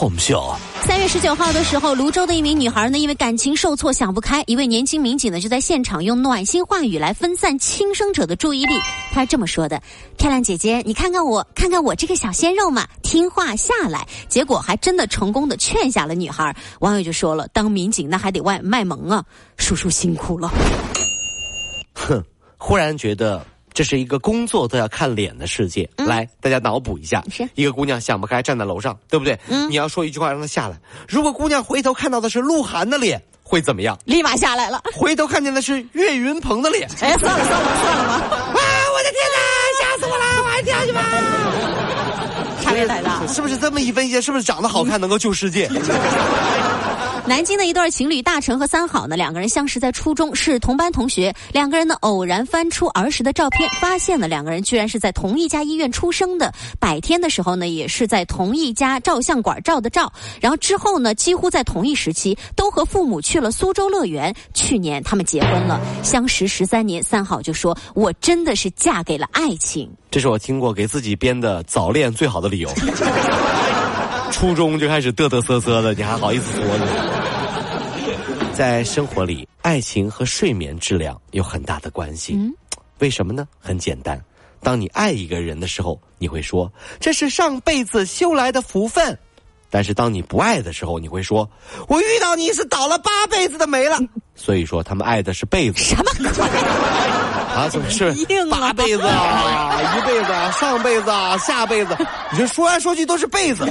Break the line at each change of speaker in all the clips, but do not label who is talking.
Tom 秀。
三月十九号的时候，泸州的一名女孩呢，因为感情受挫想不开，一位年轻民警呢就在现场用暖心话语来分散轻生者的注意力。他是这么说的：“漂亮姐姐，你 看看我，看看我这个小鲜肉嘛，听话下来。”结果还真的成功的劝下了女孩。网友就说了：“当民警那还得外卖萌啊，叔叔辛苦了。”
哼，忽然觉得。这是一个工作都要看脸的世界。来，大家脑补一下：一个姑娘想不开，站在楼上，对不对？你要说一句话让她下来。如果姑娘回头看到的是鹿晗的脸，会怎么样？
立马下来了。
回头看见的是岳云鹏的脸，
哎，算了算了算了吧！
啊，我的天哪，吓死我了！我还跳去吧。
差别太大，
是不是这么一分析？是不是长得好看能够救世界？
南京的一对情侣大成和三好呢，两个人相识在初中，是同班同学。两个人呢偶然翻出儿时的照片，发现了两个人居然是在同一家医院出生的。百天的时候呢，也是在同一家照相馆照的照。然后之后呢，几乎在同一时期，都和父母去了苏州乐园。去年他们结婚了，相识十三年，三好就说：“我真的是嫁给了爱情。”
这是我听过给自己编的早恋最好的理由。初中就开始嘚嘚瑟瑟的，你还好意思说呢？在生活里，爱情和睡眠质量有很大的关系。嗯，为什么呢？很简单，当你爱一个人的时候，你会说这是上辈子修来的福分；但是当你不爱的时候，你会说我遇到你是倒了八辈子的霉了。所以说，他们爱的是被子。
什么鬼？
啊，怎么是 八辈子啊，一辈子啊，上辈子啊，下辈子？你这说来说去都是辈子，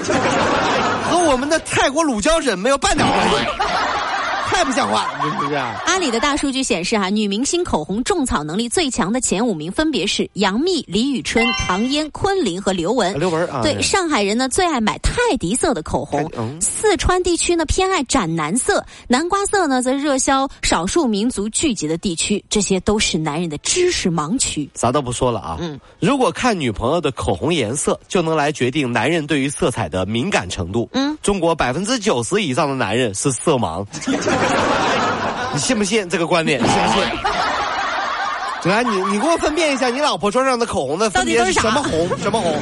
和我们的泰国乳胶枕没有半点关系。太不像话，是不是？
阿里的大数据显示，哈，女明星口红种草能力最强的前五名分别是杨幂、李宇春、唐嫣、昆凌和刘雯。
刘雯啊，
对，上海人呢最爱买泰迪色的口红，四川地区呢偏爱斩男色，南瓜色呢则热销少数民族聚集的地区，这些都是男人的知识盲区。
啥都不说了啊，嗯，如果看女朋友的口红颜色就能来决定男人对于色彩的敏感程度，嗯，中国百分之九十以上的男人是色盲。你信不信这个观点？信不信？来，你你给我分辨一下，你老婆桌上的口红的分别是什么红？什么红？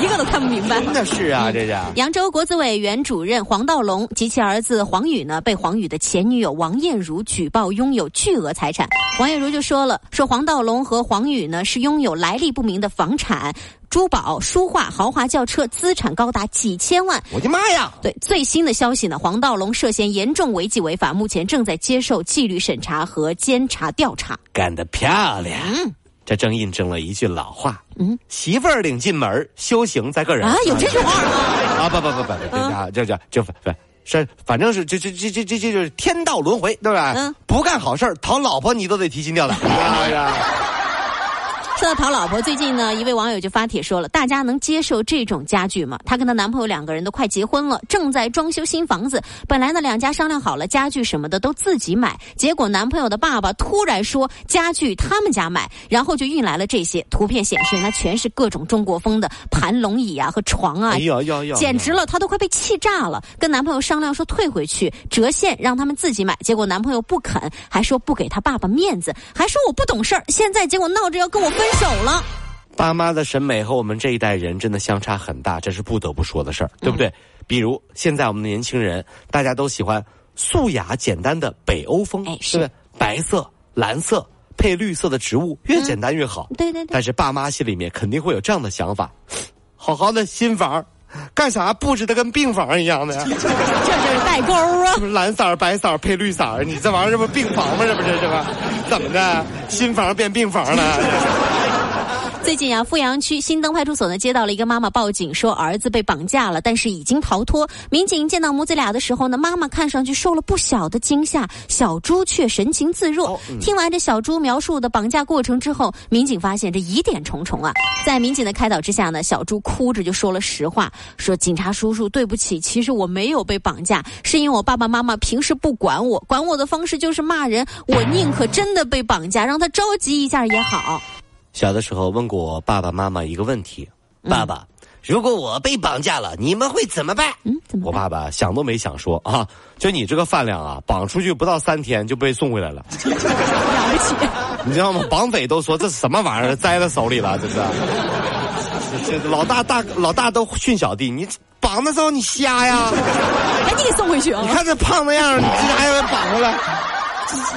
一个都看不明白。
真的是啊，这是。
扬州国资委原主任黄道龙及其儿子黄宇呢，被黄宇的前女友王艳茹举报拥有巨额财产。王艳茹就说了，说黄道龙和黄宇呢是拥有来历不明的房产。珠宝、书画、豪华轿车，资产高达几千万。
我的妈呀！
对最新的消息呢，黄道龙涉嫌严重违纪违法，目前正在接受纪律审查和监察调查。
干得漂亮！嗯，这正印证了一句老话：嗯，媳妇儿领进门，修行在个人。
啊，有这句话吗？
啊，不不不不，这这这不不，是反正是这这这这这这就是天道轮回，对吧？嗯，不干好事讨老婆你都得提心吊胆。
说到讨老婆，最近呢，一位网友就发帖说了：“大家能接受这种家具吗？”她跟她男朋友两个人都快结婚了，正在装修新房子。本来呢，两家商量好了家具什么的都自己买，结果男朋友的爸爸突然说家具他们家买，然后就运来了这些。图片显示，那全是各种中国风的盘龙椅啊和床啊，哎呀呀呀，简直了，她都快被气炸了。跟男朋友商量说退回去折现，让他们自己买，结果男朋友不肯，还说不给他爸爸面子，还说我不懂事儿。现在结果闹着要跟我分。手了，
爸妈的审美和我们这一代人真的相差很大，这是不得不说的事儿，对不对？比如现在我们的年轻人，大家都喜欢素雅简单的北欧风，是白色、蓝色配绿色的植物，越简单越好。
对对对。
但是爸妈心里面肯定会有这样的想法：好好的新房，干啥布置的跟病房一样的？
这就是代沟啊！
蓝色白色配绿色你这玩意儿这不病房吗？这不是这个？怎么的？新房变病房了？
最近啊，富阳区新登派出所呢接到了一个妈妈报警，说儿子被绑架了，但是已经逃脱。民警见到母子俩的时候呢，妈妈看上去受了不小的惊吓，小猪却神情自若。听完这小猪描述的绑架过程之后，民警发现这疑点重重啊。在民警的开导之下呢，小猪哭着就说了实话，说警察叔叔对不起，其实我没有被绑架，是因为我爸爸妈妈平时不管我，管我的方式就是骂人，我宁可真的被绑架，让他着急一下也好。
小的时候问过我爸爸妈妈一个问题：
嗯
爸爸，如果我被绑架了，你们会怎么办？
嗯，怎么？
我爸爸想都没想说啊，就你这个饭量啊，绑出去不到三天就被送回来了，
了不起。
你知道吗？绑匪都说这是什么玩意儿，栽在手里了，这是。这这老大大老大都训小弟，你绑的时候你瞎呀？
赶紧给送回去啊
你！看这胖那样，你这还要绑回来？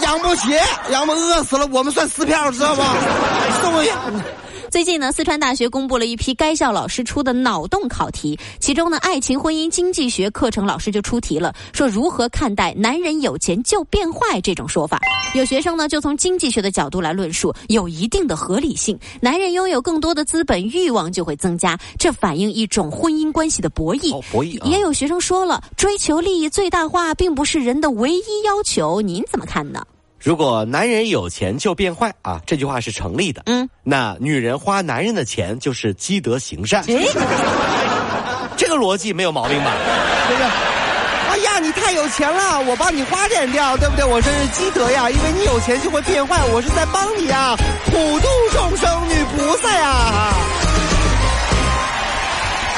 养不起，养不饿死了，我们算撕票，知道吗？
最近呢，四川大学公布了一批该校老师出的脑洞考题，其中呢，爱情婚姻经济学课程老师就出题了，说如何看待“男人有钱就变坏”这种说法。有学生呢，就从经济学的角度来论述，有一定的合理性。男人拥有更多的资本，欲望就会增加，这反映一种婚姻关系的博弈。
哦博弈啊
也有学生说了，追求利益最大化并不是人的唯一要求，您怎么看呢？
如果男人有钱就变坏啊，这句话是成立的。
嗯，
那女人花男人的钱就是积德行善，
诶，
这个逻辑没有毛病吧？对不对？哎呀，你太有钱了，我帮你花点掉，对不对？我这是积德呀，因为你有钱就会变坏，我是在帮你啊，普度众生，女菩萨呀。